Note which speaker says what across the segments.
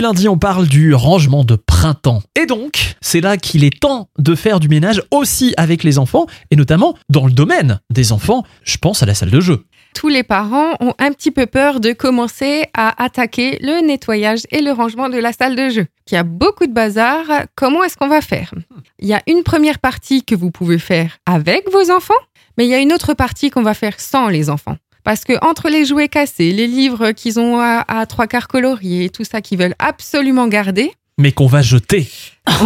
Speaker 1: lundi, on parle du rangement de printemps. Et donc, c'est là qu'il est temps de faire du ménage aussi avec les enfants, et notamment dans le domaine des enfants, je pense à la salle de jeu.
Speaker 2: Tous les parents ont un petit peu peur de commencer à attaquer le nettoyage et le rangement de la salle de jeu. Il y a beaucoup de bazar. Comment est-ce qu'on va faire? Il y a une première partie que vous pouvez faire avec vos enfants, mais il y a une autre partie qu'on va faire sans les enfants. Parce que entre les jouets cassés, les livres qu'ils ont à, à trois quarts coloriés, tout ça qu'ils veulent absolument garder,
Speaker 1: Mais qu'on va jeter.
Speaker 3: Oh,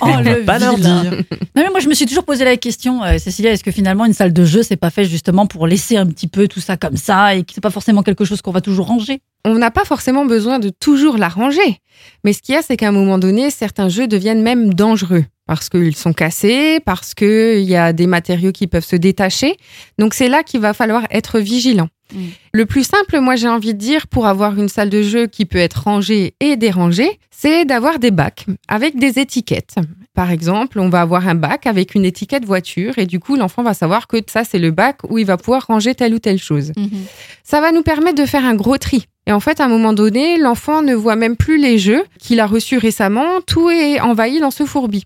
Speaker 1: on va
Speaker 3: le
Speaker 1: pas leur dire.
Speaker 3: Non, mais moi, je me suis toujours posé la question, euh, Cécilia, est-ce que finalement une salle de jeu, c'est pas fait justement pour laisser un petit peu tout ça comme ça et que c'est pas forcément quelque chose qu'on va toujours ranger?
Speaker 2: On n'a pas forcément besoin de toujours la ranger. Mais ce qu'il y a, c'est qu'à un moment donné, certains jeux deviennent même dangereux parce qu'ils sont cassés, parce qu'il y a des matériaux qui peuvent se détacher. Donc c'est là qu'il va falloir être vigilant.
Speaker 3: Mm.
Speaker 2: Le plus simple, moi j'ai envie de dire, pour avoir une salle de jeu qui peut être rangée et dérangée, c'est d'avoir des bacs avec des étiquettes. Par exemple, on va avoir un bac avec une étiquette voiture et du coup l'enfant va savoir que ça c'est le bac où il va pouvoir ranger telle ou telle chose. Ça va nous permettre de faire un gros tri. Et en fait, à un moment donné, l'enfant ne voit même plus les jeux qu'il a reçus récemment. Tout est envahi dans ce fourbi.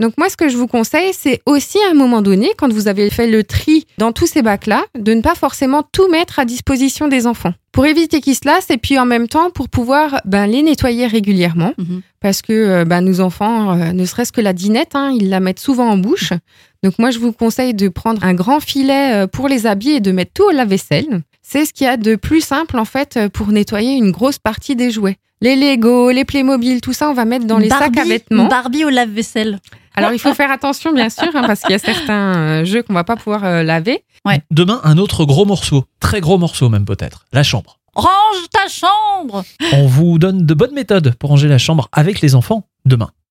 Speaker 2: Donc moi, ce que je vous conseille, c'est aussi à un moment donné, quand vous avez fait le tri dans tous ces bacs-là, de ne pas forcément tout mettre à disposition des enfants. Pour éviter qu'ils se lassent et puis en même temps pour pouvoir ben, les nettoyer régulièrement.
Speaker 3: Mhm.
Speaker 2: Parce que euh, ben, nos enfants, euh, ne serait-ce que la dinette, hein, ils la mettent souvent en bouche. Donc moi, je vous conseille de prendre un grand filet euh, pour les habits et de mettre tout au lave-vaisselle. C'est ce qu'il y a de plus simple en fait euh, pour nettoyer une grosse partie des jouets. Les Lego, les Playmobil, tout ça, on va mettre dans les sacs à vêtements.
Speaker 3: Barbie au lave-vaisselle.
Speaker 2: Alors il faut faire attention bien sûr hein, parce qu'il y a certains euh, jeux qu'on va pas pouvoir euh, laver.
Speaker 1: Demain, un autre gros morceau, très gros morceau même peut-être, la chambre.
Speaker 3: Range ta chambre
Speaker 1: On vous donne de bonnes méthodes pour ranger la chambre avec les enfants demain.